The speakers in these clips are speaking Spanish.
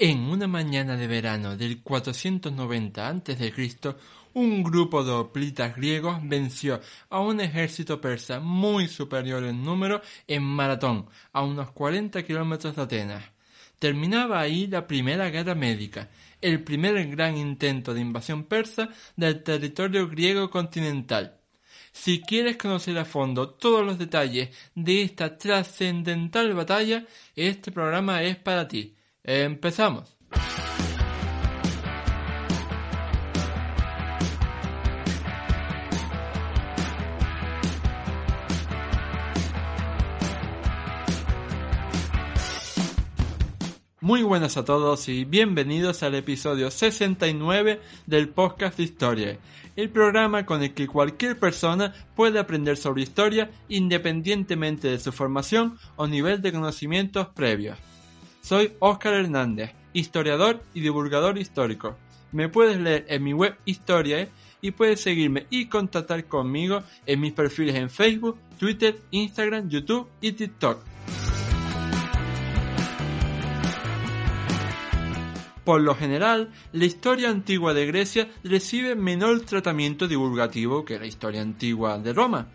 En una mañana de verano del 490 a.C., un grupo de hoplitas griegos venció a un ejército persa muy superior en número en Maratón, a unos 40 kilómetros de Atenas. Terminaba ahí la Primera Guerra Médica, el primer gran intento de invasión persa del territorio griego continental. Si quieres conocer a fondo todos los detalles de esta trascendental batalla, este programa es para ti. Empezamos. Muy buenas a todos y bienvenidos al episodio 69 del podcast de Historia, el programa con el que cualquier persona puede aprender sobre historia independientemente de su formación o nivel de conocimientos previos. Soy Óscar Hernández, historiador y divulgador histórico. Me puedes leer en mi web Historia y puedes seguirme y contactar conmigo en mis perfiles en Facebook, Twitter, Instagram, YouTube y TikTok. Por lo general, la historia antigua de Grecia recibe menor tratamiento divulgativo que la historia antigua de Roma.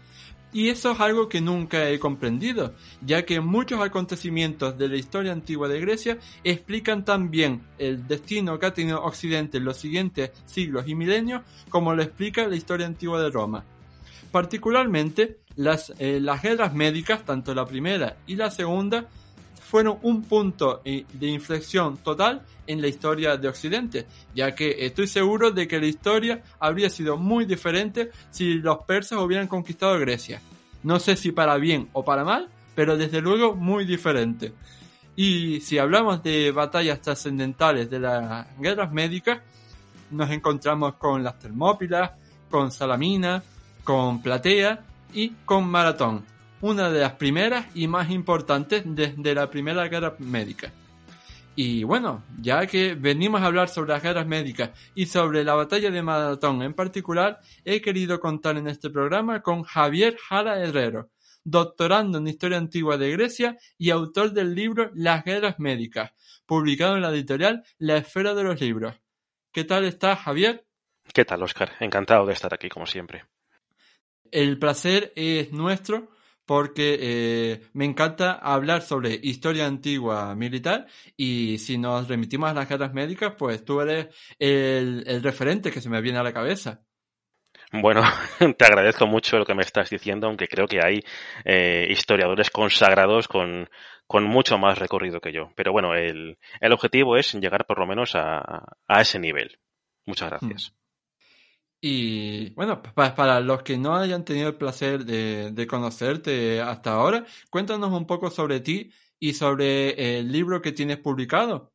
Y eso es algo que nunca he comprendido, ya que muchos acontecimientos de la historia antigua de Grecia explican tan bien el destino que ha tenido Occidente en los siguientes siglos y milenios como lo explica la historia antigua de Roma. Particularmente, las, eh, las guerras médicas, tanto la primera y la segunda, fueron un punto eh, de inflexión total en la historia de Occidente, ya que estoy seguro de que la historia habría sido muy diferente si los persas hubieran conquistado Grecia. No sé si para bien o para mal, pero desde luego muy diferente. Y si hablamos de batallas trascendentales de las guerras médicas, nos encontramos con las Termópilas, con Salamina, con Platea y con Maratón una de las primeras y más importantes desde la Primera Guerra Médica. Y bueno, ya que venimos a hablar sobre las guerras médicas y sobre la batalla de Maratón en particular, he querido contar en este programa con Javier Jara Herrero, doctorando en Historia Antigua de Grecia y autor del libro Las Guerras Médicas, publicado en la editorial La Esfera de los Libros. ¿Qué tal estás, Javier? ¿Qué tal, Oscar? Encantado de estar aquí, como siempre. El placer es nuestro porque eh, me encanta hablar sobre historia antigua militar y si nos remitimos a las guerras médicas, pues tú eres el, referente que se me viene a la cabeza. Bueno, te agradezco mucho lo que me estás diciendo, aunque creo que hay eh, historiadores consagrados con, con, mucho más recorrido que yo. Pero bueno, el, el objetivo es llegar por lo menos a, a ese nivel. Muchas gracias. Mm. Y bueno, para los que no hayan tenido el placer de, conocerte hasta ahora, cuéntanos un poco sobre ti y sobre el libro que tienes publicado.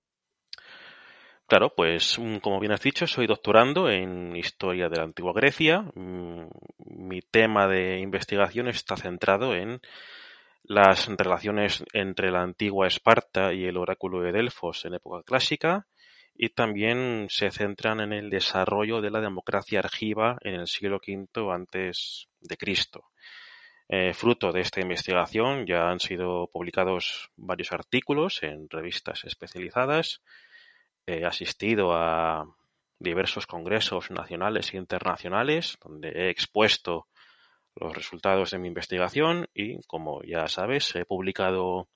Claro, pues mm, como bien has dicho, soy doctorando en historia de la antigua Grecia. Mm, mi tema de investigación está centrado en las relaciones entre la antigua Esparta y el oráculo de Delfos en época clásica, y también se centran en el desarrollo de la democracia argiva en el siglo V antes de Cristo. Eh, fruto de esta investigación ya han sido publicados varios artículos en revistas especializadas. He asistido a diversos congresos nacionales e internacionales donde he expuesto los resultados de mi investigación y, como ya sabes, he publicado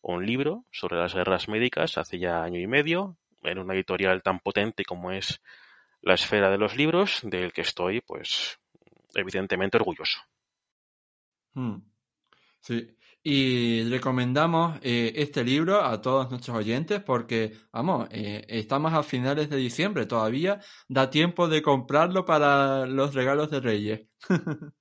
un libro sobre las guerras médicas hace ya año y medio en una editorial tan potente como es la esfera de los libros, del que estoy, pues, evidentemente orgulloso. Hmm. Sí, y recomendamos eh, este libro a todos nuestros oyentes porque, vamos, eh, estamos a finales de diciembre, todavía da tiempo de comprarlo para los regalos de Reyes.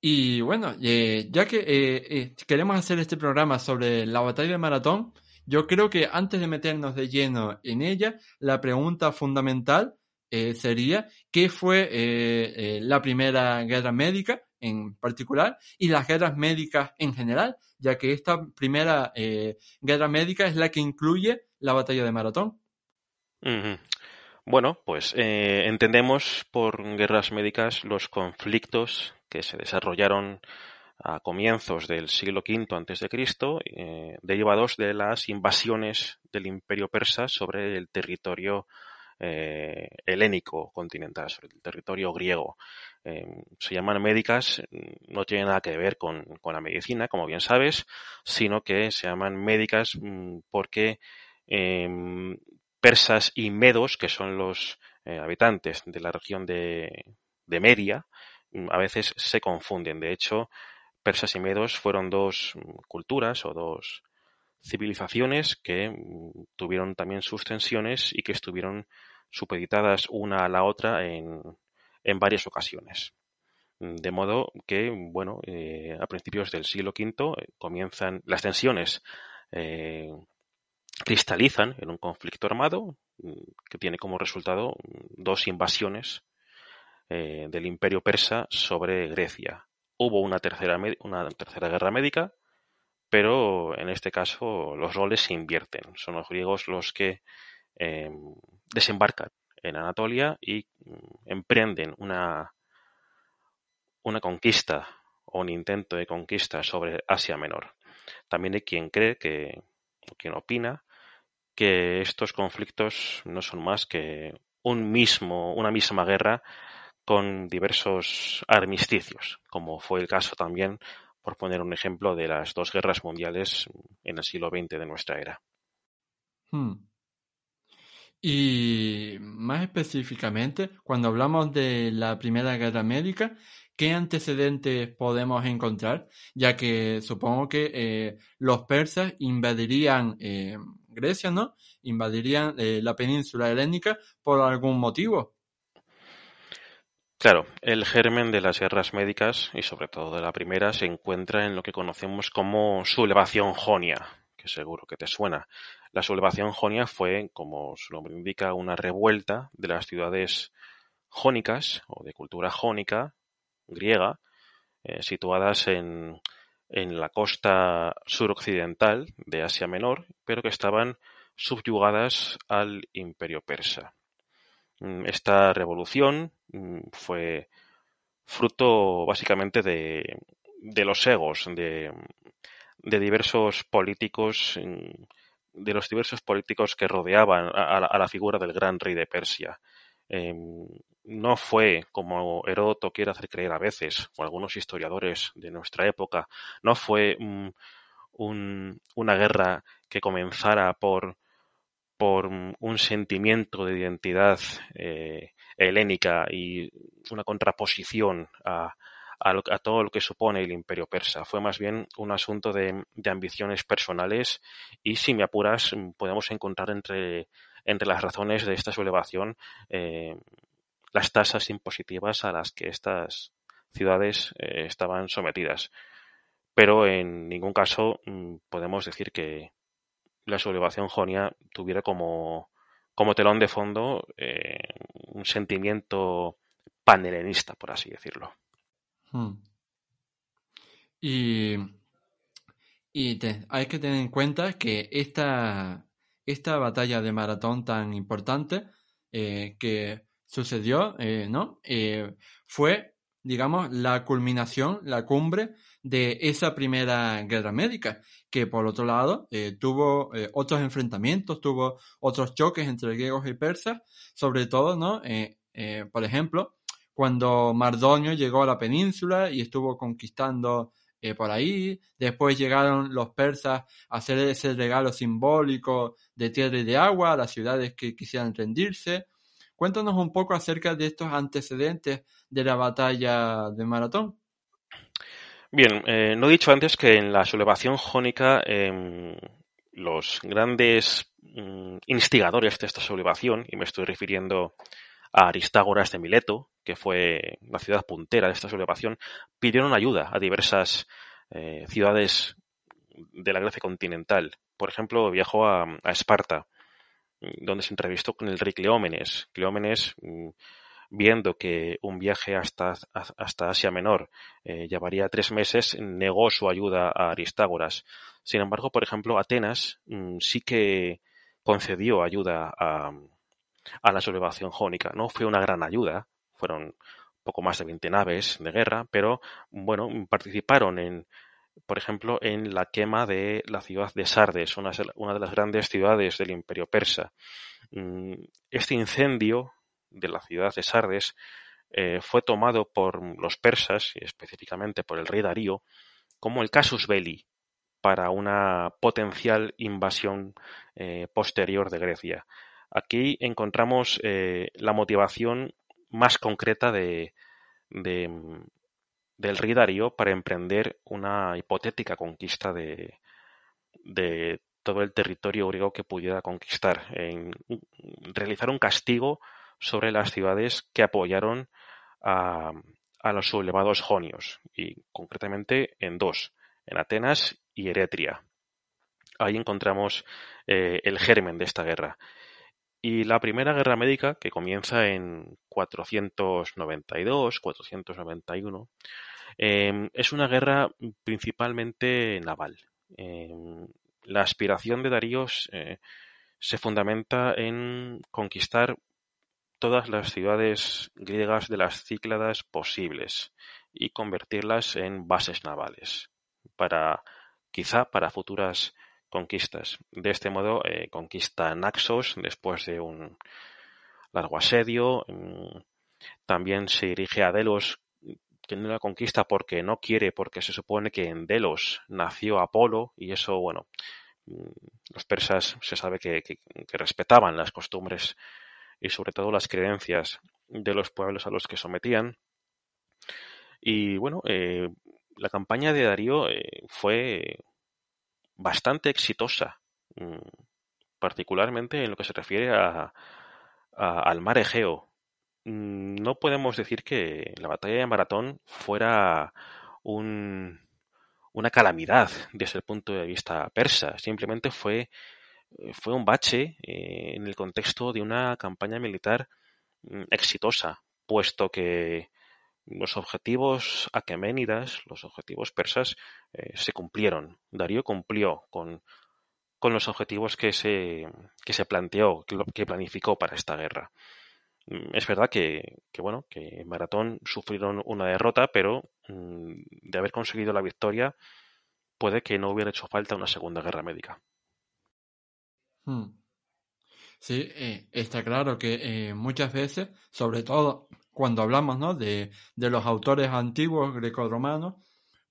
y bueno, eh, ya que queremos hacer este programa sobre la batalla de maratón, yo creo que antes de meternos de lleno en ella, la pregunta fundamental eh, sería qué fue eh, la primera guerra médica en particular y las guerras médicas en general, ya que esta primera guerra médica es la que incluye la batalla de Maratón. Bueno, pues eh, entendemos por guerras médicas los conflictos que se desarrollaron a comienzos del siglo V antes de Cristo, eh, derivados de las invasiones del Imperio persa sobre el territorio eh, helénico continental, sobre el territorio griego. se llaman médicas, no tienen nada que ver con, con, la medicina, como bien sabes, sino que se llaman médicas mm, porque em, persas y medos, que son los eh, habitantes de la región de, de Media, mm, a veces se confunden. De hecho, persas y medos fueron dos culturas o dos civilizaciones que mm, tuvieron también sus tensiones y que estuvieron supeditadas una a la otra en, en varias ocasiones. De modo que, bueno, eh, a principios del siglo V eh, comienzan las tensiones cristalizan en un conflicto armado mm, que tiene como resultado mm, dos invasiones eh, del imperio persa sobre Grecia. Hubo una tercera, una tercera guerra médica, pero en este caso los roles se invierten. Son los griegos los que em, desembarcan en Anatolia y mm, emprenden una, una conquista o un intento de conquista sobre Asia Menor. También hay quien cree que, quien opina que estos conflictos no son más que un mismo, una misma guerra con diversos armisticios, como fue el caso también, por poner un ejemplo, de las dos guerras mundiales en el siglo XX de nuestra era. Hmm. Y más específicamente, cuando hablamos de la Primera Guerra Médica, ¿qué antecedentes podemos encontrar? Ya que supongo que eh, los persas invadirían eh, Grecia, ¿no? Invadirían eh, la península helénica por algún motivo. Claro, el germen de las guerras médicas, y sobre todo de la primera, se encuentra en lo que conocemos como sublevación jonia, que seguro que te suena. La sublevación jonia fue, como su nombre indica, una revuelta de las ciudades jónicas o de cultura jónica griega, eh, situadas en, en la costa suroccidental de Asia Menor, pero que estaban subyugadas al imperio persa. Mm, esta revolución fue fruto básicamente de, los egos de, diversos políticos, mm, de los diversos políticos que rodeaban a la figura del gran rey de Persia. Em, no fue, como Heródoto quiere hacer creer a veces, o algunos historiadores de nuestra época, no fue una guerra que comenzara por, por un sentimiento de identidad eh, helénica y una contraposición a, a, todo lo que supone el imperio persa. Fue más bien un asunto de, ambiciones personales y, si me apuras, podemos encontrar entre entre las razones de esta sublevación eh, las tasas impositivas a las que estas ciudades eh, estaban sometidas. Pero en ningún caso mm, podemos decir que la sublevación jonia tuviera como, como telón de fondo eh, un sentimiento panhelenista, por así decirlo. Hmm. Y, y hay que tener en cuenta que esta, esta batalla de maratón tan importante eh, que sucedió, eh, ¿no? Fue, digamos, la culminación, la cumbre de esa primera guerra médica, que por otro lado tuvo otros enfrentamientos, tuvo otros choques entre griegos y persas, sobre todo, ¿no? por ejemplo, cuando Mardonio llegó a la península y estuvo conquistando eh, por ahí. Después llegaron los persas a hacer ese regalo simbólico de tierra y de agua a las ciudades que quisieran rendirse. Cuéntanos un poco acerca de estos antecedentes de la batalla de Maratón. Bien, eh, no he dicho antes que en la sublevación jónica em, los grandes mm, instigadores de esta sublevación, y me estoy refiriendo a Aristágoras de Mileto, que fue la ciudad puntera de esta sublevación, pidieron ayuda a diversas eh, ciudades de la Grecia continental por ejemplo, viajó a, Esparta, donde se entrevistó con el rey Cleómenes. Cleómenes, mm, viendo que un viaje hasta, hasta Asia Menor eh, llevaría tres meses, negó su ayuda a Aristágoras. Sin embargo, por ejemplo, Atenas mm, sí que concedió ayuda a, a la sublevación jónica. No fue una gran ayuda, fueron poco más de 20 naves de guerra, pero bueno, participaron en, por ejemplo, en la quema de la ciudad de Sardes, una, de las grandes ciudades del imperio persa. Mm, este incendio de la ciudad de Sardes eh, fue tomado por los persas, y específicamente por el rey Darío, como el casus belli para una potencial invasión eh, posterior de Grecia. Aquí encontramos eh, la motivación más concreta de, del rey Darío para emprender una hipotética conquista de, todo el territorio griego que pudiera conquistar, en realizar un castigo sobre las ciudades que apoyaron a, a los sublevados jonios, y concretamente en dos, en Atenas y Eretria. Ahí encontramos eh, el germen de esta guerra. Y la Primera Guerra Médica, que comienza en 492, 491, em, es una guerra principalmente naval. Em, la aspiración de Darío eh, se fundamenta en conquistar todas las ciudades griegas de las Cícladas posibles y convertirlas en bases navales para quizá para futuras conquistas. De este modo eh, conquista Naxos después de un largo asedio. Mm, también se dirige a Delos, que no la conquista porque no quiere, porque se supone que en Delos nació Apolo y eso, bueno, mm, los persas se sabe que, respetaban las costumbres y sobre todo las creencias de los pueblos a los que sometían. Y bueno, eh, la campaña de Darío eh, fue bastante exitosa, mm, particularmente en lo que se refiere a, al mar Egeo. Mm, no podemos decir que la batalla de Maratón fuera un, una calamidad desde el punto de vista persa. Simplemente fue, fue un bache eh, en el contexto de una campaña militar mm, exitosa, puesto que los objetivos aqueménidas, los objetivos persas, eh, se cumplieron. Darío cumplió con, los objetivos que se, que se planteó, que, planificó para esta guerra. Mm, es verdad que, que, bueno, que en Maratón sufrieron una derrota, pero mm, de haber conseguido la victoria, puede que no hubiera hecho falta una segunda guerra médica. Hmm. Sí, eh, está claro que eh, muchas veces, sobre todo cuando hablamos ¿no? de, de los autores antiguos greco-romanos,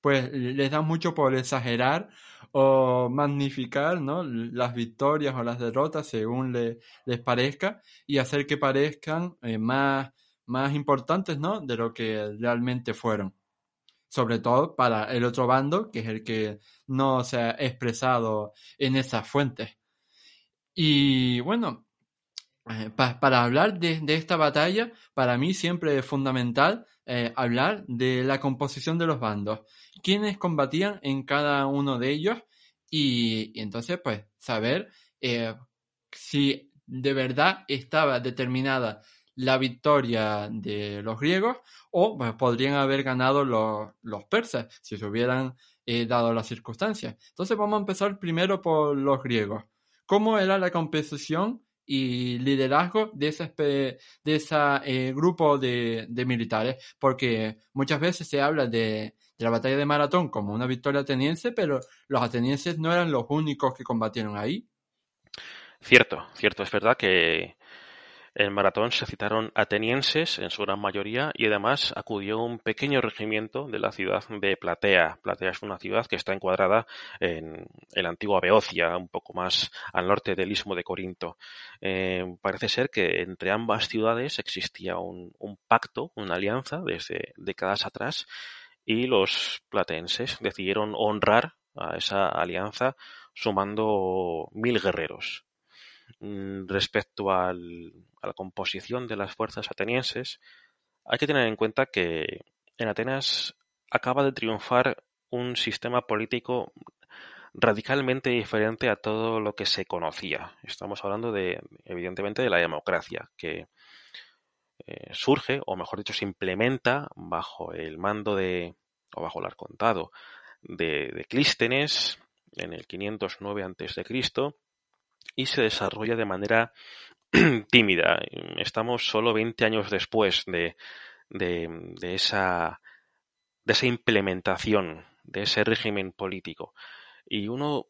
pues les da mucho por exagerar o magnificar ¿no? las victorias o las derrotas según les parezca y hacer que parezcan eh, más, más importantes ¿no? de lo que realmente fueron. Sobre todo para el otro bando, que es el que no se ha expresado en esas fuentes. Y bueno, eh, para hablar de, esta batalla, para mí siempre es fundamental eh, hablar de la composición de los bandos, quiénes combatían en cada uno de ellos y, entonces pues saber eh, si de verdad estaba determinada la victoria de los griegos o pues, podrían haber ganado los, los persas si se hubieran dado las circunstancias. Entonces vamos a empezar primero por los griegos. ¿Cómo era la composición y liderazgo de ese, de ese eh, grupo de, de, militares, porque muchas veces se habla de, la batalla de Maratón como una victoria ateniense, pero los atenienses no eran los únicos que combatieron ahí. Cierto, cierto, es verdad que en Maratón se citaron atenienses en su gran mayoría y además acudió un pequeño regimiento de la ciudad de Platea. Platea es una ciudad que está encuadrada en, la antigua Beocia, un poco más al norte del istmo de Corinto. Eh, parece ser que entre ambas ciudades existía un, pacto, una alianza desde décadas atrás y los platenses decidieron honrar a esa alianza sumando mil guerreros. Mm, respecto a la composición de las fuerzas atenienses, hay que tener en cuenta que en Atenas acaba de triunfar un sistema político radicalmente diferente a todo lo que se conocía. Estamos hablando de, evidentemente, de la democracia, que eh, surge, o mejor dicho, se implementa bajo el mando de, o bajo el arcontado de, de Clístenes en el 509 a.C. y se desarrolla de manera tímida. Estamos solo 20 años después de, de, esa, de esa implementación de ese régimen político. Y uno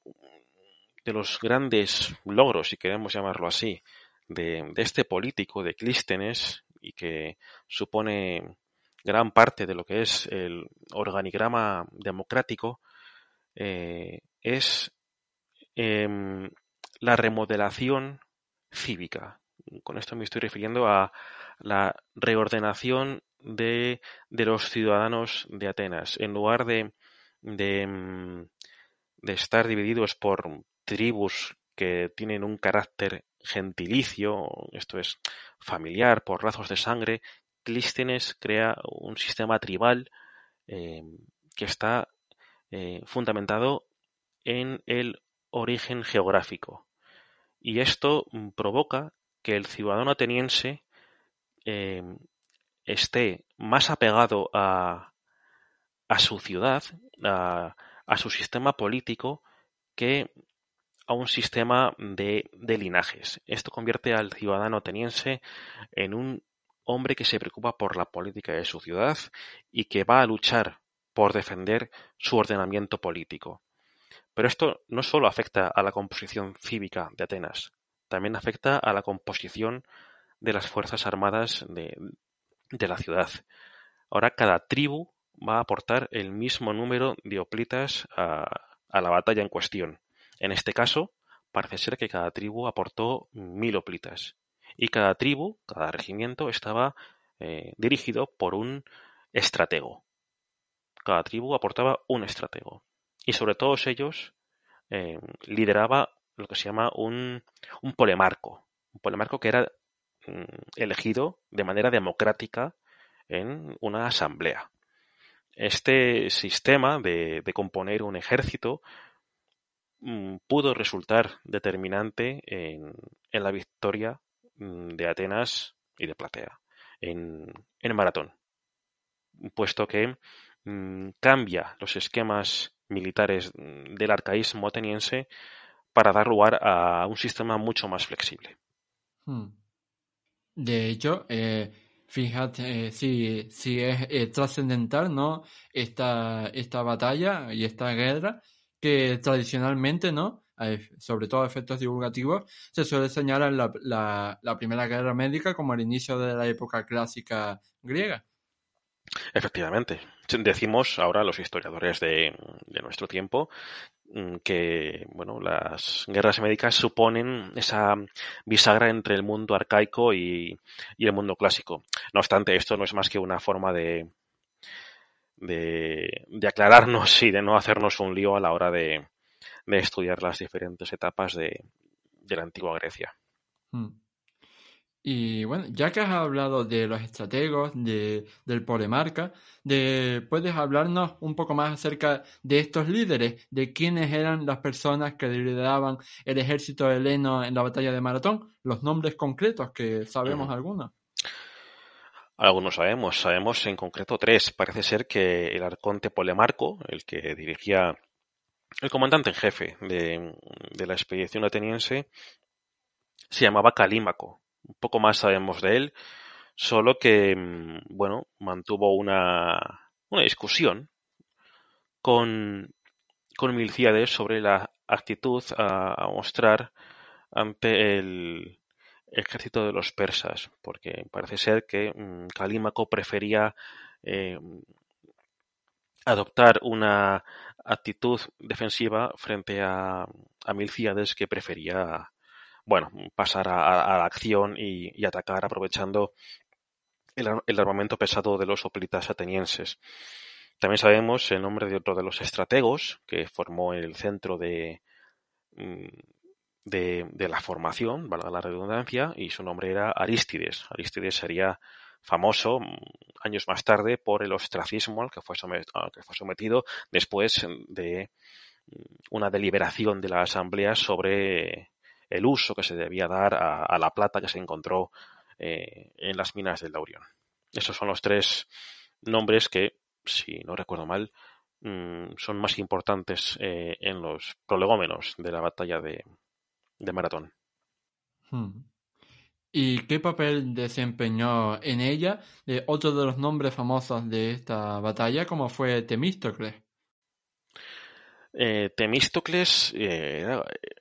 de los grandes logros, si queremos llamarlo así, de, de este político, de Clístenes, y que supone gran parte de lo que es el organigrama democrático, eh, es eh, la remodelación cívica. Con esto me estoy refiriendo a la reordenación de, de los ciudadanos de Atenas. En lugar de, de, mm, de estar divididos por tribus que tienen un carácter gentilicio, esto es familiar, por lazos de sangre, Clístenes crea un sistema tribal eh, que está eh, fundamentado en el origen geográfico. Y esto mm, provoca que el ciudadano ateniense eh, esté más apegado a, su ciudad, a, su sistema político, que a un sistema de, linajes. Esto convierte al ciudadano ateniense en un hombre que se preocupa por la política de su ciudad y que va a luchar por defender su ordenamiento político. Pero esto no solo afecta a la composición cívica de Atenas, también afecta a la composición de las Fuerzas Armadas de, la ciudad. Ahora cada tribu va a aportar el mismo número de hoplitas a, a la batalla en cuestión. En este caso, parece ser que cada tribu aportó mil hoplitas. Y cada tribu, cada regimiento, estaba eh, dirigido por un estratego. Cada tribu aportaba un estratego. Y sobre todos ellos eh, lideraba lo que se llama un, un polemarco. Un polemarco que era mm, elegido de manera democrática en una asamblea. Este sistema de, de componer un ejército mm, pudo resultar determinante en, en, la victoria mm, de Atenas y de Platea en, en maratón, puesto que cambia los esquemas militares del arcaísmo ateniense para dar lugar a un sistema mucho más flexible. Hmm. De hecho, eh, fíjate eh, si, si es eh, trascendental ¿no? esta, esta batalla y esta guerra que tradicionalmente, ¿no? sobre todo a efectos divulgativos, se suele señalar la, la, la primera guerra médica como el inicio de la época clásica griega. Efectivamente. Decimos ahora los historiadores de, nuestro tiempo mm, que bueno, las guerras médicas suponen esa bisagra entre el mundo arcaico y, el mundo clásico. No obstante, esto no es más que una forma de, de, de aclararnos y de no hacernos un lío a la hora de, de estudiar las diferentes etapas de, de la antigua Grecia. Hmm. Y bueno, ya que has hablado de los estrategos, de, del polemarca, de, ¿puedes hablarnos un poco más acerca de estos líderes, de quiénes eran las personas que lideraban el ejército heleno en la batalla de Maratón? Los nombres concretos, que sabemos uh algunos. Algunos sabemos, sabemos en concreto tres. Parece ser que el arconte Polemarco, el que dirigía el comandante en jefe de, de la expedición ateniense, se llamaba Calímaco un poco más sabemos de él, solo que, mm, bueno, mantuvo una, una discusión con, con Milciades sobre la actitud a, mostrar ante el ejército de los persas, porque parece ser que mmm, Calímaco prefería eh, adoptar una actitud defensiva frente a, a Milciades que prefería bueno, pasar a, a la acción y, atacar aprovechando el, el, armamento pesado de los hoplitas atenienses. También sabemos el nombre de otro de los estrategos que formó el centro de, mm, de, de la formación, valga la redundancia, y su nombre era Aristides. Aristides sería famoso mm, años más tarde por el ostracismo al que fue sometido, al que fue sometido después de una deliberación de la asamblea sobre el uso que se debía dar a, la plata que se encontró eh, en las minas del Laurion. Esos son los tres nombres que, si no recuerdo mal, mm, son más importantes eh, en los prolegómenos de la batalla de, Maratón. Hmm. ¿Y qué papel desempeñó en ella de otro de los nombres famosos de esta batalla, como fue Temístocles? Eh, Temístocles eh,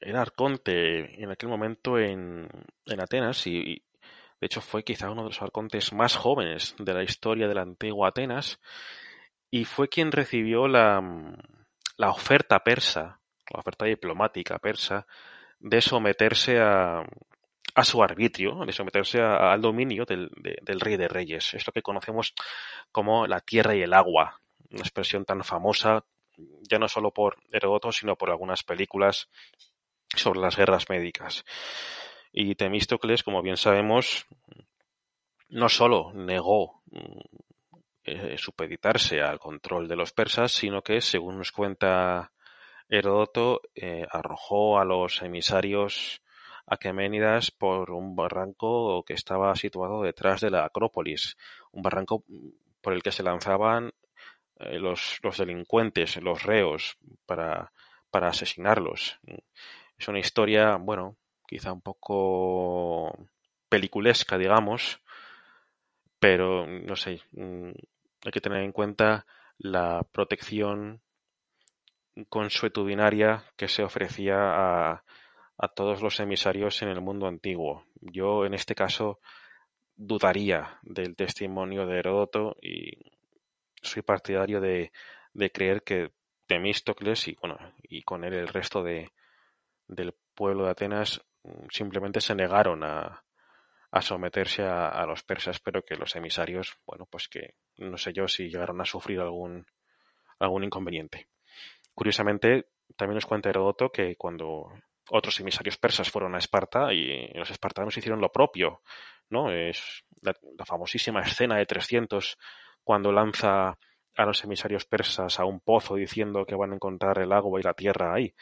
era, arconte en aquel momento en, Atenas y, de hecho fue quizá uno de los arcontes más jóvenes de la historia de la antigua Atenas y fue quien recibió la, la oferta persa, la oferta diplomática persa, de someterse a, a su arbitrio, de someterse al dominio del, del, rey de reyes. Es lo que conocemos como la tierra y el agua, una expresión tan famosa ya no solo por Heródoto, sino por algunas películas sobre las guerras médicas. Y Temístocles, como bien sabemos, no solo negó eh, supeditarse al control de los persas, sino que, según nos cuenta Heródoto, eh, arrojó a los emisarios aqueménidas por un barranco que estaba situado detrás de la Acrópolis, un barranco por el que se lanzaban eh, los, delincuentes, los reos, para, para asesinarlos. Es una historia, bueno, quizá un poco peliculesca, digamos, pero no sé, mm, hay que tener en cuenta la protección consuetudinaria que se ofrecía a, a todos los emisarios en el mundo antiguo. Yo en este caso dudaría del testimonio de Heródoto y soy partidario de, creer que Temístocles y bueno y con él el resto de, del pueblo de Atenas mm, simplemente se negaron a, a someterse a, a, los persas, pero que los emisarios, bueno, pues que no sé yo si llegaron a sufrir algún, algún inconveniente. Curiosamente, también nos cuenta Heródoto que cuando otros emisarios persas fueron a Esparta y los espartanos hicieron lo propio, ¿no? Es la, famosísima escena de 300 cuando lanza a los emisarios persas a un pozo diciendo que van a encontrar el agua y la tierra ahí.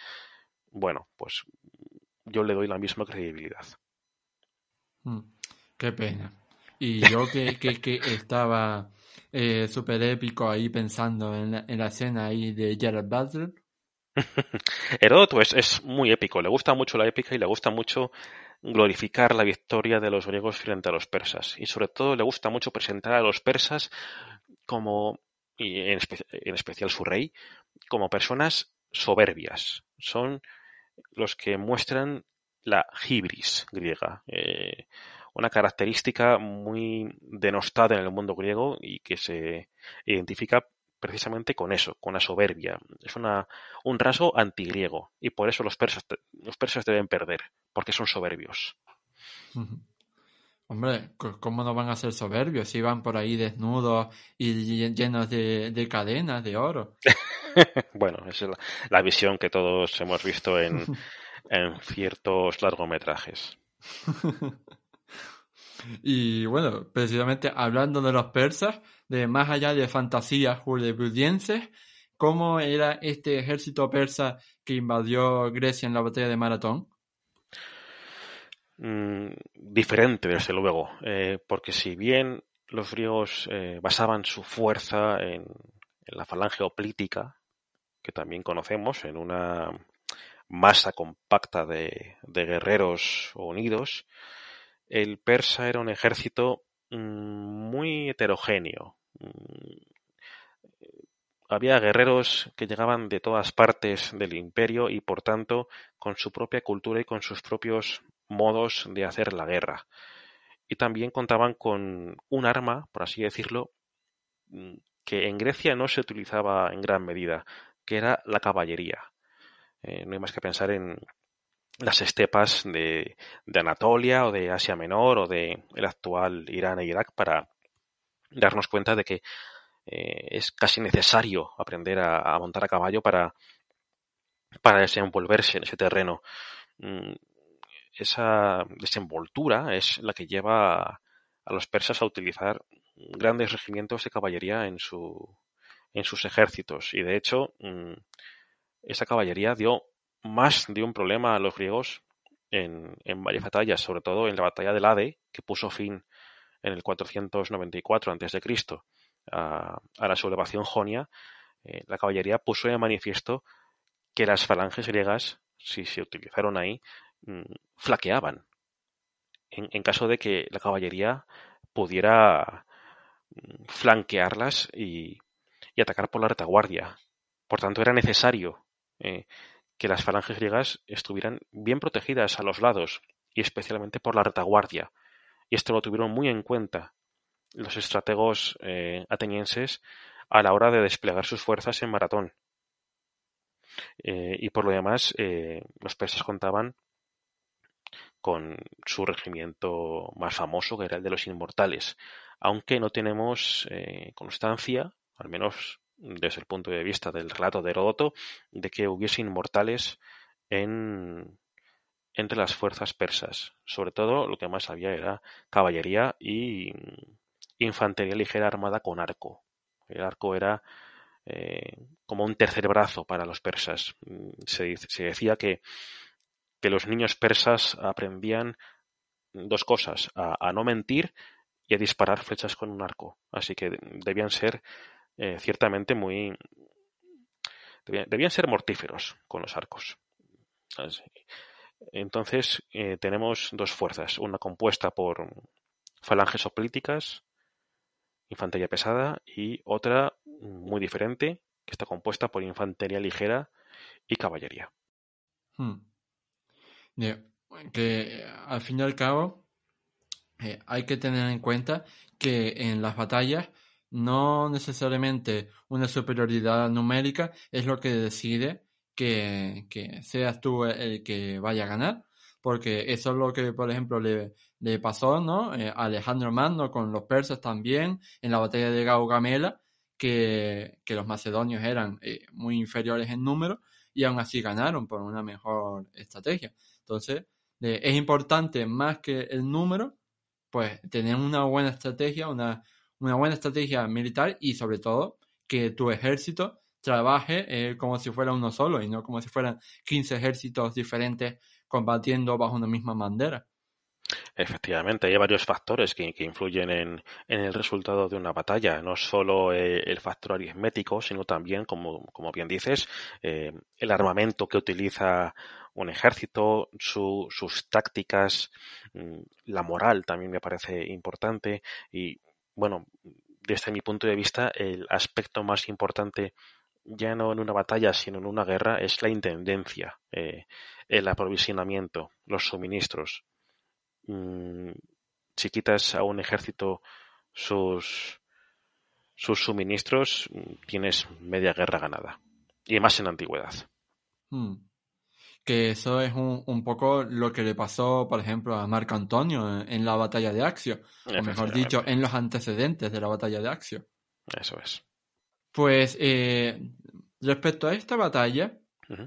Bueno, pues yo le doy la misma credibilidad. Mm, qué pena. Y yo que, que, estaba eh, súper épico ahí pensando en la, en la escena ahí de Gerard Butler, Heródoto es, muy épico, le gusta mucho la épica y le gusta mucho glorificar la victoria de los griegos frente a los persas. Y sobre todo le gusta mucho presentar a los persas como, y en, especial su rey, como personas soberbias. Son los que muestran la hibris griega, eh, una característica muy denostada en el mundo griego y que se identifica precisamente con eso, con la soberbia. Es una, un rasgo antigriego y por eso los persas, los persas deben perder, porque son soberbios. Hombre, ¿cómo no van a ser soberbios si van por ahí desnudos y llenos de, cadenas de oro? bueno, esa es la, visión que todos hemos visto en, en ciertos largometrajes. y bueno, precisamente hablando de los persas, de más allá de fantasías hollywoodenses, cómo era este ejército persa que invadió Grecia en la batalla de Maratón. Mm, diferente, desde luego, eh, porque si bien los griegos eh, basaban su fuerza en, la falange oplítica, que también conocemos, en una masa compacta de, guerreros unidos, el persa era un ejército mm, muy heterogéneo, Mm, había guerreros que llegaban de todas partes del imperio y por tanto con su propia cultura y con sus propios modos de hacer la guerra. Y también contaban con un arma, por así decirlo, mm, que en Grecia no se utilizaba en gran medida, que era la caballería. Eh, no hay más que pensar en las estepas de, de Anatolia o de Asia Menor o de el actual Irán e Irak para darnos cuenta de que eh, es casi necesario aprender a, montar a caballo para, para desenvolverse en ese terreno. Esa desenvoltura es la que lleva a, los persas a utilizar grandes regimientos de caballería en, su, en sus ejércitos. Y de hecho, mm, esa caballería dio más de un problema a los griegos en, varias batallas, sobre todo en la batalla del Ade, que puso fin en el 494 a.C. A, a la sublevación jonia, eh, la caballería puso de manifiesto que las falanges griegas, si se utilizaron ahí, flaqueaban. En, caso de que la caballería pudiera mm, flanquearlas y, atacar por la retaguardia. Por tanto, era necesario eh, que las falanges griegas estuvieran bien protegidas a los lados y especialmente por la retaguardia. Y esto lo tuvieron muy en cuenta los estrategos eh, atenienses a la hora de desplegar sus fuerzas en maratón. Eh, y por lo demás, los persas contaban con su regimiento más famoso, que era el de los inmortales, aunque no tenemos constancia, al menos desde el punto de vista del relato de Heródoto, de que hubiese inmortales en, entre las fuerzas persas. Sobre todo lo que más había era caballería y infantería ligera armada con arco. El arco era eh, como un tercer brazo para los persas. Se, decía que, que, los niños persas aprendían dos cosas, a, no mentir y a disparar flechas con un arco. Así que debían ser eh, ciertamente muy... Debían, ser mortíferos con los arcos. Entonces eh, tenemos dos fuerzas, una compuesta por falanges oplíticas, infantería pesada, y otra muy diferente, que está compuesta por infantería ligera y caballería. Hmm. Que al fin y al cabo eh, hay que tener en cuenta que en las batallas no necesariamente una superioridad numérica es lo que decide que, seas tú el que vaya a ganar, porque eso es lo que, por ejemplo, le, le pasó ¿no? Eh, a Alejandro Magno con los persas también en la batalla de Gaugamela, que, que los macedonios eran eh, muy inferiores en número y aún así ganaron por una mejor estrategia. Entonces, es importante más que el número, pues tener una buena estrategia, una, una buena estrategia militar y sobre todo que tu ejército trabaje eh, como si fuera uno solo y no como si fueran 15 ejércitos diferentes combatiendo bajo una misma bandera. Efectivamente, hay varios factores que, influyen en, el resultado de una batalla, no solo eh, el factor aritmético, sino también, como, bien dices, eh, el armamento que utiliza un ejército, sus tácticas, mm, la moral también me parece importante y bueno, desde mi punto de vista, el aspecto más importante, ya no en una batalla, sino en una guerra, es la intendencia, eh, el aprovisionamiento, los suministros. Mm, si quitas a un ejército sus, sus suministros, tienes media guerra ganada. Y más en la antigüedad. Hmm que eso es un, un, poco lo que le pasó, por ejemplo, a Marco Antonio en, la batalla de Axio, o mejor dicho, en los antecedentes de la batalla de Axio. Eso es. Pues eh, respecto a esta batalla,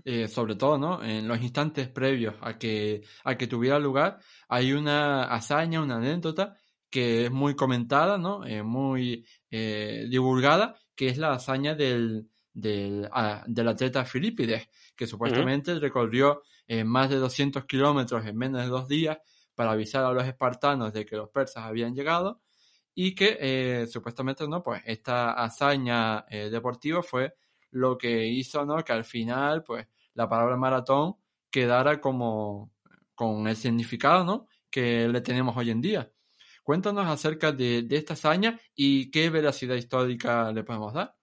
eh, sobre todo ¿no? en los instantes previos a que, a que tuviera lugar, hay una hazaña, una anécdota que es muy comentada, ¿no? Eh, muy divulgada, que es la hazaña del, del, del atleta Filipides, que supuestamente recorrió eh, más de 200 kilómetros en menos de dos días para avisar a los espartanos de que los persas habían llegado y que eh, supuestamente no pues esta hazaña eh, deportiva fue lo que hizo no que al final pues la palabra maratón quedara como con el significado no que le tenemos hoy en día. Cuéntanos acerca de, de esta hazaña y qué veracidad histórica le podemos dar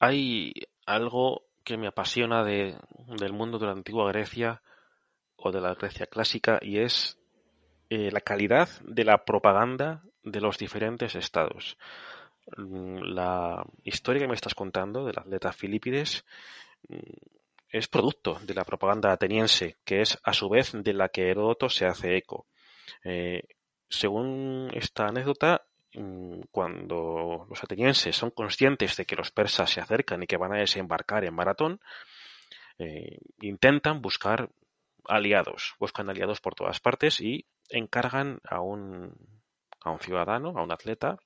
hay algo que me apasiona de, del mundo de la antigua Grecia o de la Grecia clásica y es eh, la calidad de la propaganda de los diferentes estados. Mm, la historia que me estás contando del atleta Filipides mm, es producto de la propaganda ateniense, que es a su vez de la que Heródoto se hace eco. Eh, según esta anécdota, cuando los atenienses son conscientes de que los persas se acercan y que van a desembarcar en Maratón, eh, intentan buscar aliados, buscan aliados por todas partes y encargan a un, a un ciudadano, a un atleta,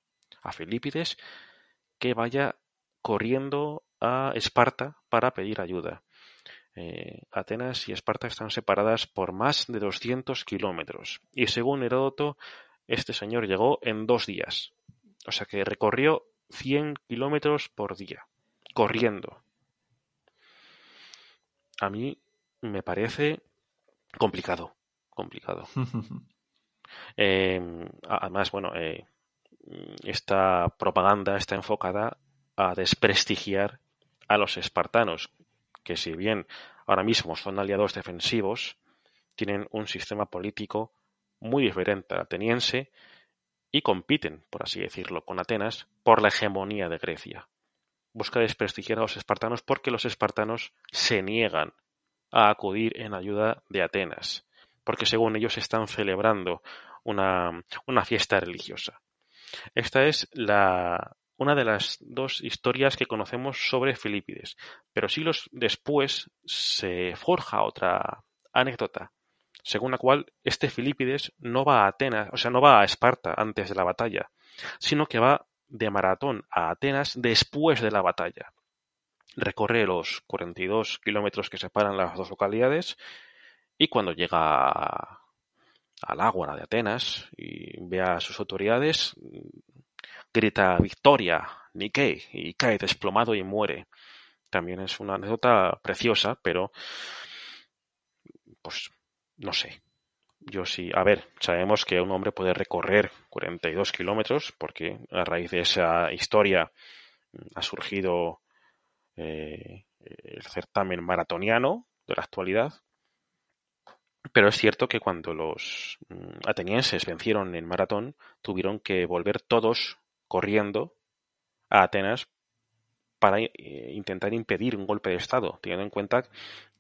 a Filipides, que vaya corriendo a Esparta para pedir ayuda. Eh, Atenas y Esparta están separadas por más de 200 kilómetros y según Heródoto, este señor llegó en dos días. O sea que recorrió 100 kilómetros por día, corriendo. A mí me parece complicado, complicado. Em, además, bueno, eh, esta propaganda está enfocada a desprestigiar a los espartanos, que si bien ahora mismo son aliados defensivos, tienen un sistema político muy diferente al ateniense y compiten, por así decirlo, con Atenas por la hegemonía de Grecia. Busca desprestigiar a los espartanos porque los espartanos se niegan a acudir en ayuda de Atenas, porque según ellos están celebrando una, una fiesta religiosa. Esta es la, una de las dos historias que conocemos sobre Filipides, pero siglos después se forja otra anécdota, según la cual este Filipides no va a Atenas, o sea, no va a Esparta antes de la batalla, sino que va de maratón a Atenas después de la batalla. Recorre los 42 kilómetros que separan las dos localidades y cuando llega al ágora de Atenas y ve a sus autoridades, grita victoria, Nikkei, y cae desplomado y muere. También es una anécdota preciosa, pero pues no sé. Yo sí, a ver, sabemos que un hombre puede recorrer 42 kilómetros porque a raíz de esa historia ha surgido eh, el certamen maratoniano de la actualidad. Pero es cierto que cuando los mm, atenienses vencieron en maratón, tuvieron que volver todos corriendo a Atenas para eh, intentar impedir un golpe de Estado, teniendo en cuenta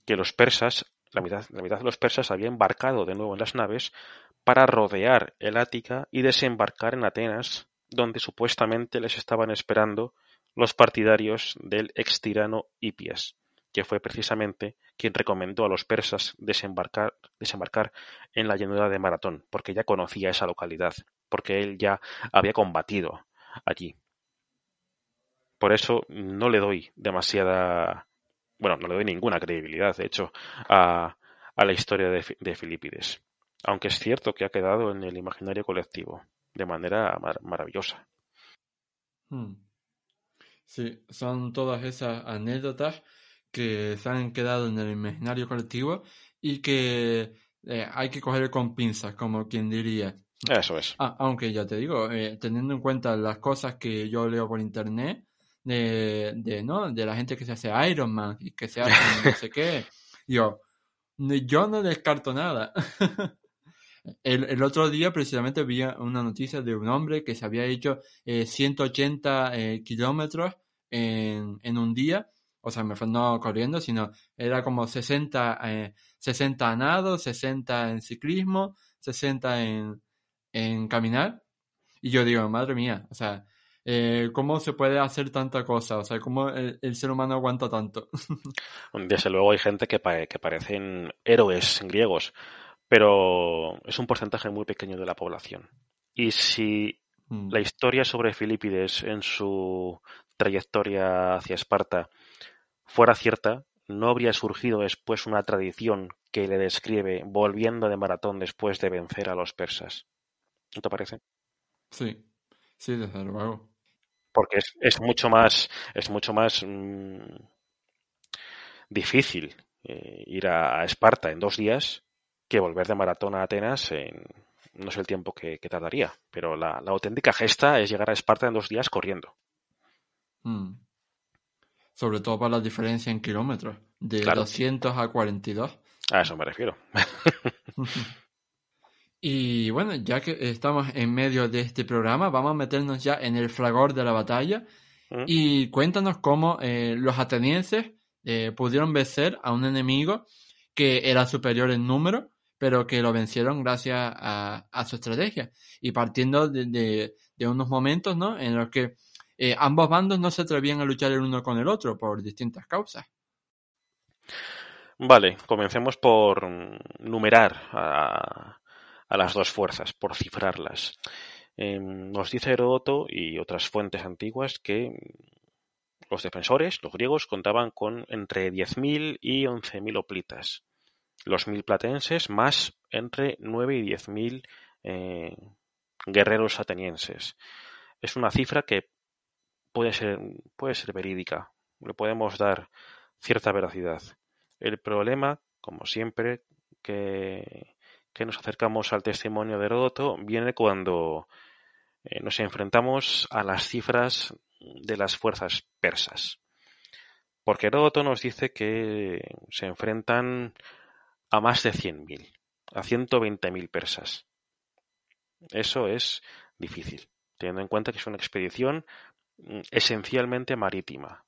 que los persas, la mitad, de los persas había embarcado de nuevo en las naves para rodear el Ática y desembarcar en Atenas, donde supuestamente les estaban esperando los partidarios del ex tirano Hipias, que fue precisamente quien recomendó a los persas desembarcar, desembarcar en la llanura de Maratón, porque ya conocía esa localidad, porque él ya había combatido allí. Por eso no le doy demasiada, bueno, no le doy ninguna credibilidad, de hecho, a, a la historia de, de, Filipides. Aunque es cierto que ha quedado en el imaginario colectivo de manera mar maravillosa. Hmm. Sí, son todas esas anécdotas que se han quedado en el imaginario colectivo y que eh, hay que coger con pinzas, como quien diría. Eso es. Ah, aunque ya te digo, eh, teniendo en cuenta las cosas que yo leo por internet, de, de, ¿no? de la gente que se hace Iron Man y que se hace no sé qué, yo, yo no descarto nada. el, el, otro día precisamente vi una noticia de un hombre que se había hecho eh, 180 eh, kilómetros en, en un día o sea, me fue no corriendo, sino era como 60, eh, 60 nado, 60 en ciclismo, 60 en, en caminar. Y yo digo, madre mía, o sea, eh, ¿cómo se puede hacer tanta cosa? O sea, ¿cómo el, el ser humano aguanta tanto? Desde luego hay gente que, pa que parecen héroes griegos, pero es un porcentaje muy pequeño de la población. Y si mm. la historia sobre Filipides en su trayectoria hacia Esparta fuera cierta, no habría surgido después una tradición que le describe volviendo de maratón después de vencer a los persas. ¿No te parece? Sí, sí, desde luego. Porque es, es mucho más, es mucho más mmm, difícil eh, ir a, a, Esparta en dos días que volver de maratón a Atenas en no sé el tiempo que, que tardaría, pero la, la, auténtica gesta es llegar a Esparta en dos días corriendo. Mm. Sobre todo para la diferencia en kilómetros, de claro. 200 a 42. A eso me refiero. Y bueno, ya que estamos en medio de este programa, vamos a meternos ya en el fragor de la batalla ¿Mm? y cuéntanos cómo eh, los atenienses eh, pudieron vencer a un enemigo que era superior en número, pero que lo vencieron gracias a, a su estrategia. Y partiendo de, de, de, unos momentos ¿no? en los que eh, ambos bandos no se atrevían a luchar el uno con el otro por distintas causas. Vale, comencemos por numerar a, a las dos fuerzas, por cifrarlas. Eh, nos dice Heródoto y otras fuentes antiguas que Los defensores, los griegos, contaban con entre 10.000 y 11.000 hoplitas. Los mil platenses más entre 9 y 10.000 eh, guerreros atenienses. Es una cifra que puede ser, puede ser verídica. Le podemos dar cierta veracidad. El problema, como siempre, que, que nos acercamos al testimonio de Heródoto, viene cuando eh, nos enfrentamos a las cifras de las fuerzas persas. Porque Heródoto nos dice que se enfrentan a más de 100.000, a 120.000 persas. Eso es difícil, teniendo en cuenta que es una expedición mm, esencialmente marítima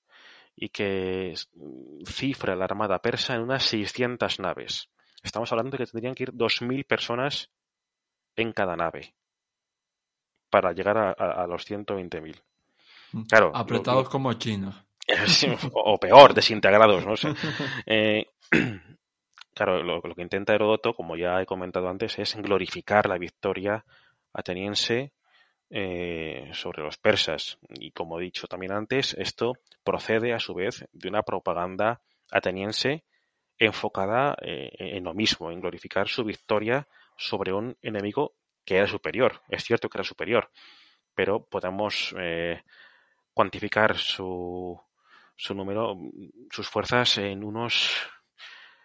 y que mm, cifra la armada persa en unas 600 naves. Estamos hablando de que tendrían que ir 2.000 personas en cada nave para llegar a, los 120.000. Mm. Claro, Apretados como chinos. o peor, desintegrados, no sé. Eh, claro, lo, que intenta Herodoto, como ya he comentado antes, es glorificar la victoria ateniense eh, sobre los persas. Y como he dicho también antes, esto procede a su vez de una propaganda ateniense enfocada eh, en lo mismo, en glorificar su victoria sobre un enemigo que era superior. Es cierto que era superior, pero podemos eh, cuantificar su, su número, sus fuerzas en unos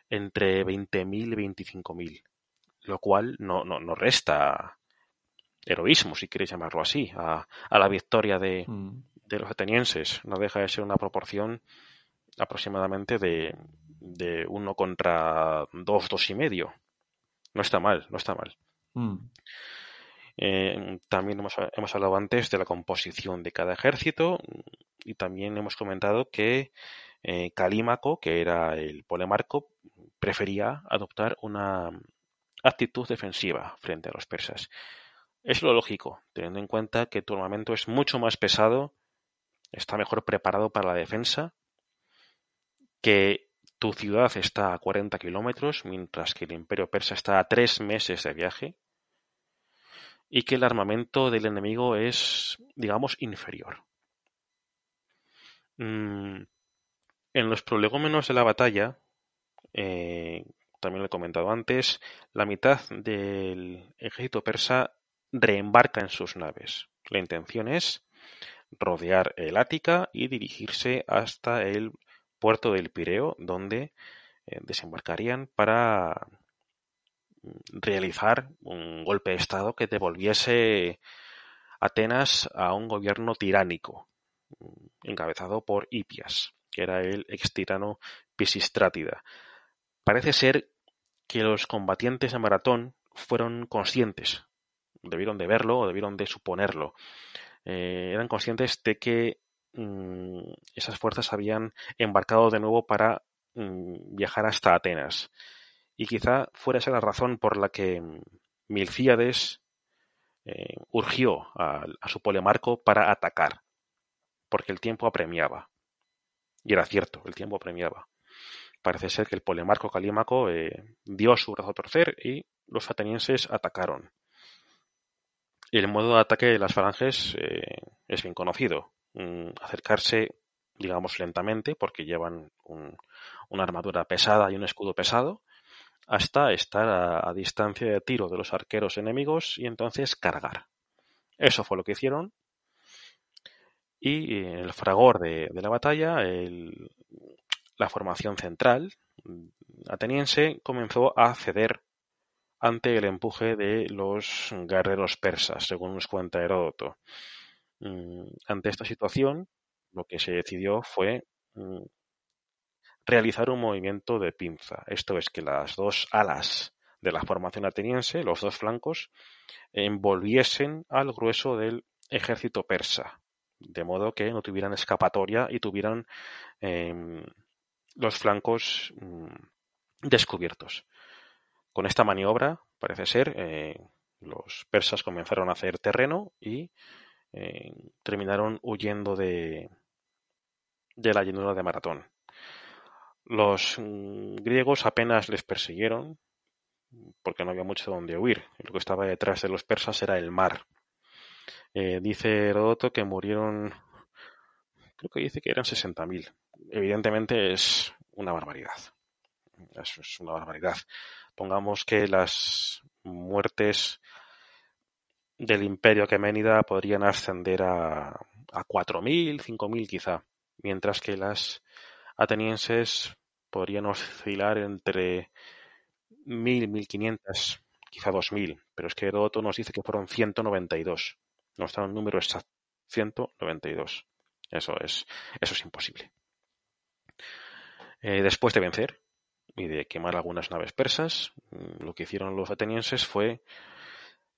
entre 20.000 y 25.000, lo cual no, no, no, resta heroísmo, si queréis llamarlo así, a, a la victoria de, mm. de, los atenienses. No deja de ser una proporción aproximadamente de, de uno contra dos, dos y medio. No está mal, no está mal. Mm. Eh, también hemos, hemos, hablado antes de la composición de cada ejército y también hemos comentado que eh, Calímaco, que era el polemarco, prefería adoptar una actitud defensiva frente a los persas. Es lo lógico, teniendo en cuenta que tu armamento es mucho más pesado, está mejor preparado para la defensa, que tu ciudad está a 40 kilómetros, mientras que el imperio persa está a tres meses de viaje, y que el armamento del enemigo es, digamos, inferior. Mm, en los prolegómenos de la batalla, eh, también lo he comentado antes, la mitad del ejército persa reembarca en sus naves. La intención es rodear el Ática y dirigirse hasta el puerto del Pireo, donde eh, desembarcarían para realizar un golpe de Estado que devolviese Atenas a un gobierno tiránico, encabezado por Hipias, que era el ex tirano Pisistratida. Parece ser que los combatientes de Maratón fueron conscientes, debieron de verlo o debieron de suponerlo, eh, eran conscientes de que mm, esas fuerzas habían embarcado de nuevo para mm, viajar hasta Atenas y quizá fuera esa la razón por la que mm, Milcíades eh, urgió a, su polemarco para atacar, porque el tiempo apremiaba. Y era cierto, el tiempo apremiaba. Parece ser que el polemarco Calímaco eh, dio su brazo a torcer y los atenienses atacaron. El modo de ataque de las falanges eh, es bien conocido. Mm, acercarse, digamos, lentamente, porque llevan una armadura pesada y un escudo pesado, hasta estar a, distancia de tiro de los arqueros enemigos y entonces cargar. Eso fue lo que hicieron. Y en el fragor de, la batalla, la formación central ateniense comenzó a ceder ante el empuje de los guerreros persas, según nos cuenta Heródoto. Mm, ante esta situación, lo que se decidió fue mm, realizar un movimiento de pinza. Esto es que las dos alas de la formación ateniense, los dos flancos, envolviesen al grueso del ejército persa, de modo que no tuvieran escapatoria y tuvieran em, los flancos mm, descubiertos. Con esta maniobra, parece ser, eh, los persas comenzaron a hacer terreno y terminaron huyendo de, de la llanura de Maratón. Los mm, griegos apenas les persiguieron porque no había mucho donde huir. Lo que estaba detrás de los persas era el mar. Eh, dice Herodoto que murieron creo que dice que eran 60.000. Evidentemente es una barbaridad. Es una barbaridad. Pongamos que las muertes del imperio aqueménida podrían ascender a, a 4.000, 5.000 quizá, mientras que las atenienses podrían oscilar entre 1.000, 1.500, quizá 2.000, pero es que Heródoto nos dice que fueron 192. No está un número exacto, 192. Eso es, eso es imposible. Eh, después de vencer y de quemar algunas naves persas, mm, lo que hicieron los atenienses fue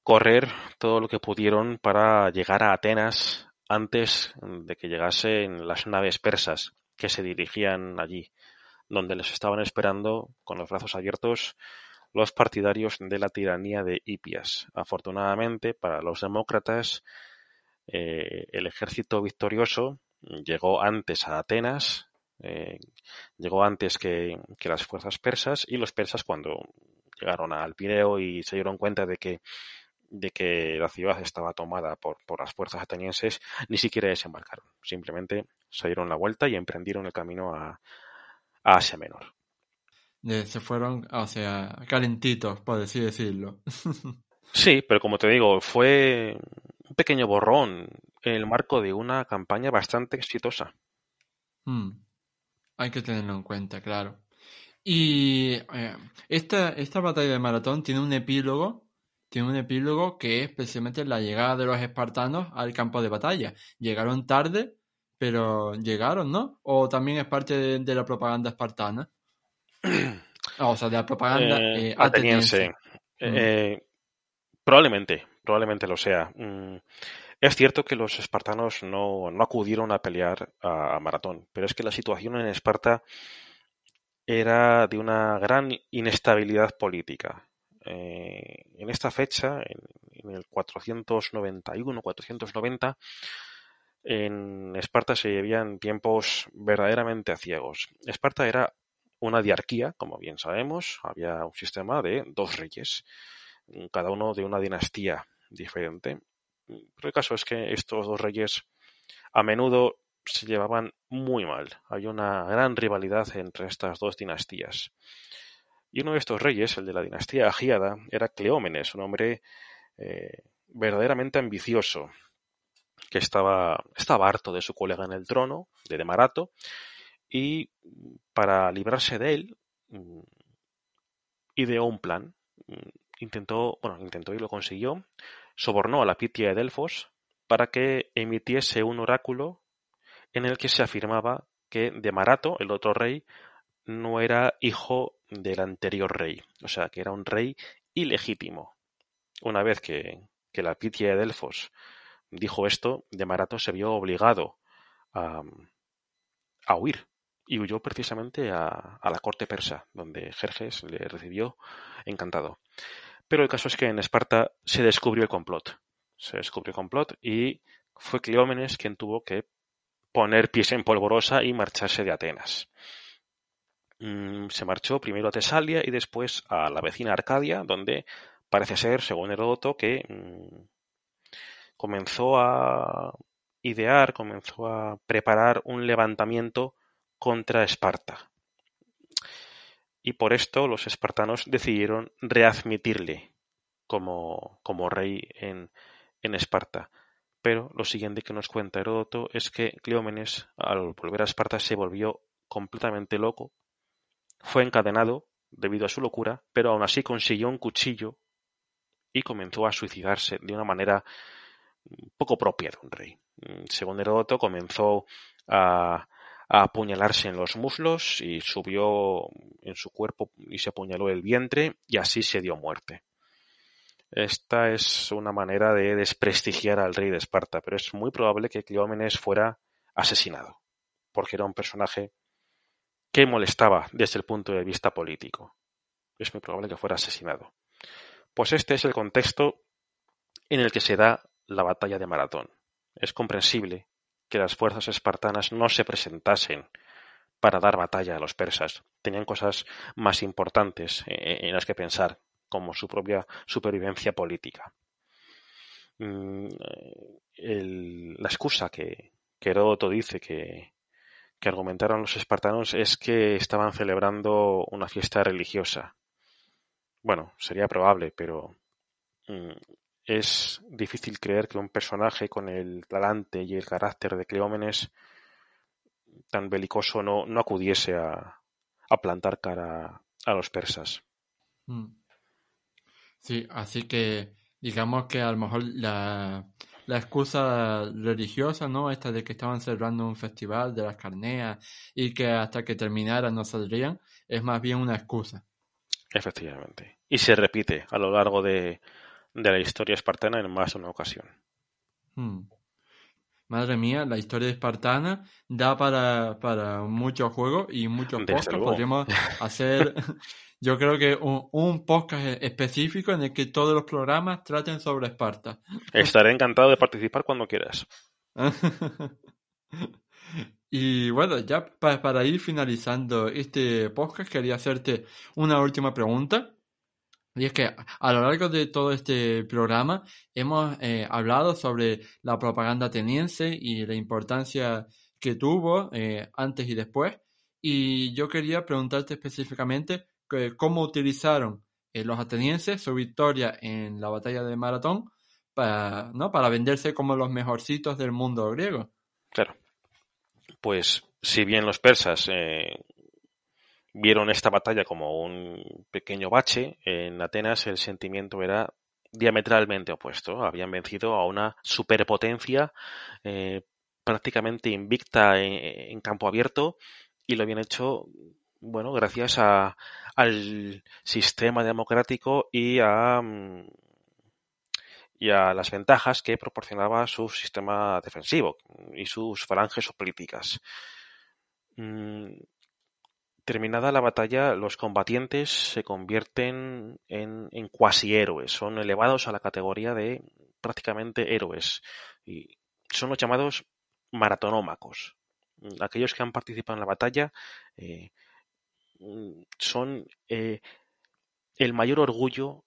correr todo lo que pudieron para llegar a Atenas antes de que llegasen las naves persas que se dirigían allí, donde les estaban esperando con los brazos abiertos los partidarios de la tiranía de Hipias. Afortunadamente para los demócratas, eh, el ejército victorioso llegó antes a Atenas, eh, llegó antes que, las fuerzas persas y los persas cuando llegaron al Pireo y se dieron cuenta de que de que la ciudad estaba tomada por, por las fuerzas atenienses, ni siquiera desembarcaron. Simplemente se dieron la vuelta y emprendieron el camino a, a Asia Menor. Se fueron, o sea, calentitos, por así decirlo. sí, pero como te digo, fue un pequeño borrón en el marco de una campaña bastante exitosa. Hmm. Hay que tenerlo en cuenta, claro. Y eh, esta, esta batalla de maratón tiene un epílogo, tiene un epílogo que es precisamente la llegada de los espartanos al campo de batalla. Llegaron tarde, pero llegaron, ¿no? O también es parte de, la propaganda espartana. o sea, de la propaganda eh, eh, ateniense. Hmm. probablemente, probablemente lo sea. Mm, es cierto que los espartanos no, acudieron a pelear a, Maratón, pero es que la situación en Esparta era de una gran inestabilidad política. Eh, en esta fecha, en, el 491-490, en Esparta se vivían tiempos verdaderamente ciegos. Esparta era una diarquía, como bien sabemos, había un sistema de dos reyes, cada uno de una dinastía diferente. Pero el caso es que estos dos reyes a menudo se llevaban muy mal. Hay una gran rivalidad entre estas dos dinastías. Y uno de estos reyes, el de la dinastía Agiada, era Cleómenes, un hombre eh, verdaderamente ambicioso, que estaba, estaba harto de su colega en el trono, de Demarato, y para librarse de él, mm, ideó un plan. Mm, intentó, bueno, intentó y lo consiguió, sobornó a la Pitia de Delfos para que emitiese un oráculo en el que se afirmaba que de Marato, el otro rey, no era hijo del anterior rey, o sea, que era un rey ilegítimo. Una vez que, la Pitia de Delfos dijo esto, de Marato se vio obligado a, a huir y huyó precisamente a, a, la corte persa, donde Jerjes le recibió encantado. Pero el caso es que en Esparta se descubrió el complot. Se descubrió el complot y fue Cleómenes quien tuvo que poner pies en polvorosa y marcharse de Atenas. Mm, se marchó primero a Tesalia y después a la vecina Arcadia, donde parece ser, según Heródoto, que mm, comenzó a idear, comenzó a preparar un levantamiento contra Esparta y por esto los espartanos decidieron readmitirle como, rey en, en Esparta. Pero lo siguiente que nos cuenta Heródoto es que Cleómenes, al volver a Esparta, se volvió completamente loco, fue encadenado debido a su locura, pero aún así consiguió un cuchillo y comenzó a suicidarse de una manera poco propia de un rey. Según Heródoto, comenzó a a apuñalarse en los muslos y subió en su cuerpo y se apuñaló el vientre y así se dio muerte. Esta es una manera de desprestigiar al rey de Esparta, pero es muy probable que Cleómenes fuera asesinado, porque era un personaje que molestaba desde el punto de vista político. Es muy probable que fuera asesinado. Pues este es el contexto en el que se da la batalla de Maratón. Es comprensible que las fuerzas espartanas no se presentasen para dar batalla a los persas. Tenían cosas más importantes en las que pensar, como su propia supervivencia política. Mm, la excusa que, que Heródoto dice que, que argumentaron los espartanos es que estaban celebrando una fiesta religiosa. Bueno, sería probable, pero mm, es difícil creer que un personaje con el talante y el carácter de Cleómenes tan belicoso no, no acudiese a, a plantar cara a los persas. Mm. Sí, así que digamos que a lo mejor la, la excusa religiosa, ¿no? Esta de que estaban celebrando un festival de las carneas y que hasta que terminara no saldrían, es más bien una excusa. Efectivamente. Y se repite a lo largo de, de la historia espartana en más de una ocasión. Hmm. Madre mía, la historia espartana da para, para muchos juegos y muchos podcasts. Podríamos hacer, yo creo que un, un, podcast específico en el que todos los programas traten sobre Esparta. Estaré encantado de participar cuando quieras. y bueno, ya para ir finalizando este podcast, quería hacerte una última pregunta. Y es que a lo largo de todo este programa hemos eh, hablado sobre la propaganda ateniense y la importancia que tuvo eh, antes y después. Y yo quería preguntarte específicamente cómo utilizaron eh, los atenienses su victoria en la batalla de Maratón para, ¿no? para venderse como los mejorcitos del mundo griego. Claro. Pues si bien los persas vieron esta batalla como un pequeño bache, en Atenas el sentimiento era diametralmente opuesto. Habían vencido a una superpotencia eh, prácticamente invicta en, campo abierto y lo habían hecho, bueno, gracias a, al sistema democrático y a, mm, y a las ventajas que proporcionaba su sistema defensivo y sus falanges o políticas. Mm, Terminada la batalla, los combatientes se convierten en, en cuasi héroes, son elevados a la categoría de prácticamente héroes. Y son los llamados maratonómacos. Aquellos que han participado en la batalla eh, son eh, el mayor orgullo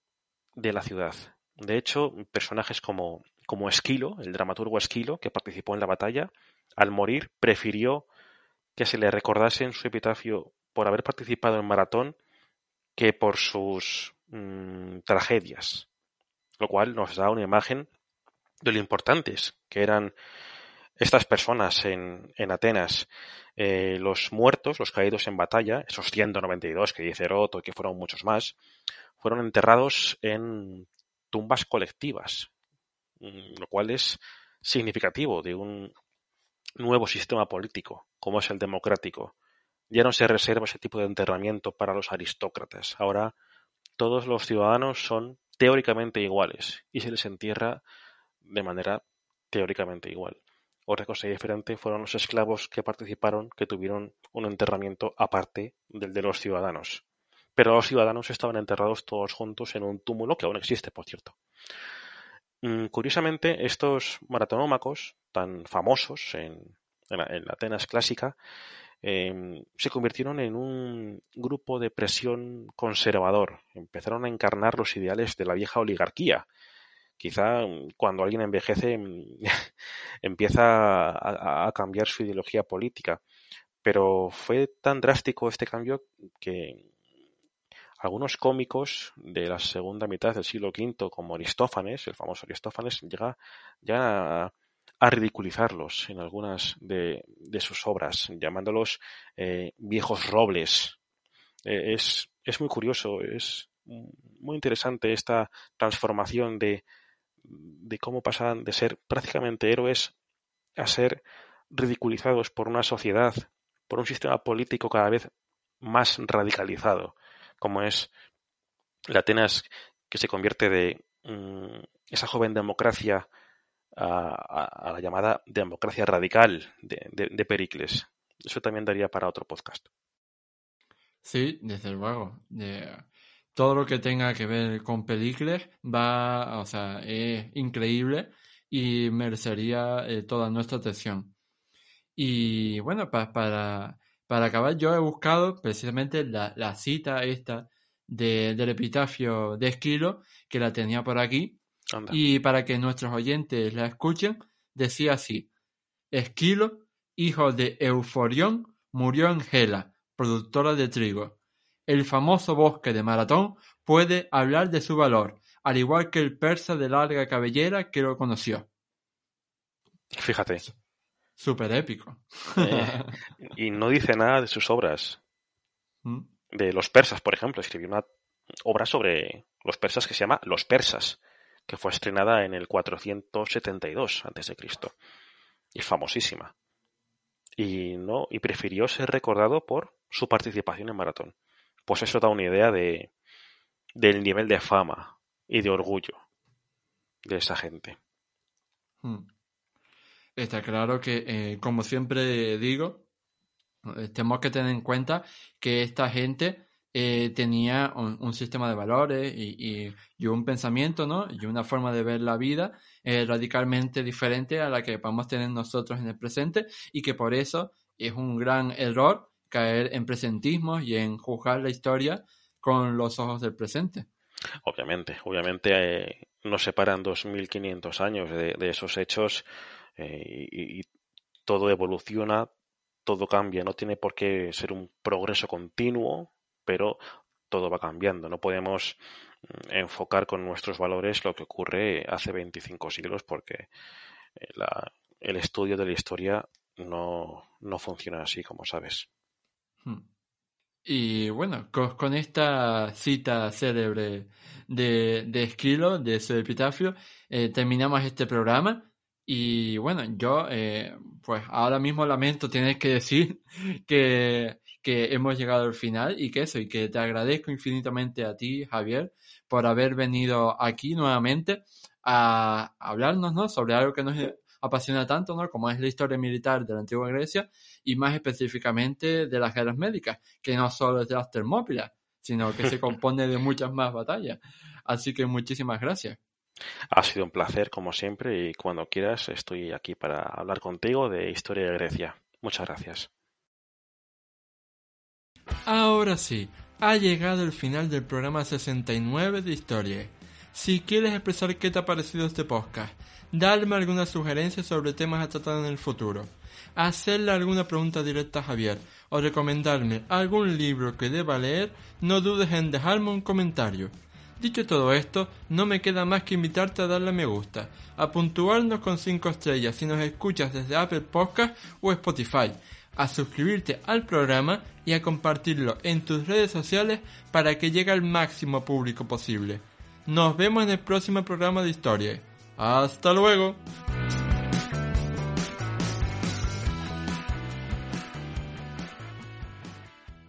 de la ciudad. De hecho, personajes como, como Esquilo, el dramaturgo Esquilo, que participó en la batalla, al morir prefirió que se le recordase en su epitafio por haber participado en maratón que por sus mm, tragedias, lo cual nos da una imagen de lo importantes que eran estas personas en, en Atenas. Eh, los muertos, los caídos en batalla, esos 192 que dice Heroto y que fueron muchos más, fueron enterrados en tumbas colectivas, mm, lo cual es significativo de un nuevo sistema político, como es el democrático, ya no se reserva ese tipo de enterramiento para los aristócratas. Ahora todos los ciudadanos son teóricamente iguales y se les entierra de manera teóricamente igual. Otra cosa diferente fueron los esclavos que participaron, que tuvieron un enterramiento aparte del de los ciudadanos. Pero los ciudadanos estaban enterrados todos juntos en un túmulo que aún existe, por cierto. Mm, curiosamente, estos maratonómacos, tan famosos en, en Atenas clásica, Em, se convirtieron en un grupo de presión conservador. Empezaron a encarnar los ideales de la vieja oligarquía. Quizá mm, cuando alguien envejece mm, empieza a, cambiar su ideología política. Pero fue tan drástico este cambio que algunos cómicos de la segunda mitad del siglo V, como Aristófanes, el famoso Aristófanes, llega, a, a ridiculizarlos en algunas de, sus obras, llamándolos eh, viejos robles. Eh, es, es muy curioso, es muy interesante esta transformación de, de cómo pasan de ser prácticamente héroes a ser ridiculizados por una sociedad, por un sistema político cada vez más radicalizado, como es la Atenas que se convierte de mm, esa joven democracia a, la llamada democracia radical de, Pericles. Eso también daría para otro podcast. Sí, desde luego. Todo lo que tenga que ver con Pericles va, o sea, es increíble y merecería eh, toda nuestra atención. Y bueno, para, para acabar, yo he buscado precisamente la, cita esta del epitafio de Esquilo, que la tenía por aquí, y para que nuestros oyentes la escuchen, decía así, Esquilo, hijo de Euforión, murió en Gela, productora de trigo. El famoso bosque de Maratón puede hablar de su valor, al igual que el persa de larga cabellera que lo conoció. Fíjate. Súper épico. Eh, y no dice nada de sus obras. ¿Mm? De los persas, por ejemplo. Escribió una obra sobre los persas que se llama Los persas, que fue estrenada en el 472 a.C. Y famosísima. Y, no, y prefirió ser recordado por su participación en Maratón. Pues eso da una idea de, del nivel de fama y de orgullo de esa gente. Mm. Está claro que, eh, como siempre digo, eh, tenemos que tener en cuenta que esta gente eh, tenía un, sistema de valores y, y, un pensamiento, ¿no? Y una forma de ver la vida radicalmente diferente a la que podemos tener nosotros en el presente y que por eso es un gran error caer en presentismo y en juzgar la historia con los ojos del presente. Obviamente, obviamente nos separan 2.500 años de, de esos hechos eh, y, todo evoluciona, todo cambia, no tiene por qué ser un progreso continuo, pero todo va cambiando. No podemos mm, enfocar con nuestros valores lo que ocurre hace 25 siglos porque eh, el estudio de la historia no, no funciona así, como sabes. Hmm. Y bueno, con, esta cita célebre de, de Esquilo, de su epitafio, eh, terminamos este programa. Y bueno, yo eh, pues ahora mismo lamento tener que decir que, que hemos llegado al final y que eso, y que te agradezco infinitamente a ti, Javier, por haber venido aquí nuevamente a hablarnos ¿no? sobre algo que nos apasiona tanto, ¿no? como es la historia militar de la antigua Grecia y más específicamente de las guerras médicas, que no solo es de las termópilas, sino que se compone de muchas más batallas. Así que muchísimas gracias. Ha sido un placer, como siempre, y cuando quieras estoy aquí para hablar contigo de historia de Grecia. Muchas gracias. Ahora sí, ha llegado el final del programa 69 de Historia. Si quieres expresar qué te ha parecido este podcast, darme alguna sugerencia sobre temas a tratar en el futuro, hacerle alguna pregunta directa a Javier o recomendarme algún libro que deba leer, no dudes en dejarme un comentario. Dicho todo esto, no me queda más que invitarte a darle a me gusta, a puntuarnos con 5 estrellas si nos escuchas desde Apple Podcast o Spotify, a suscribirte al programa y a compartirlo en tus redes sociales para que llegue al máximo público posible. Nos vemos en el próximo programa de historia. Hasta luego.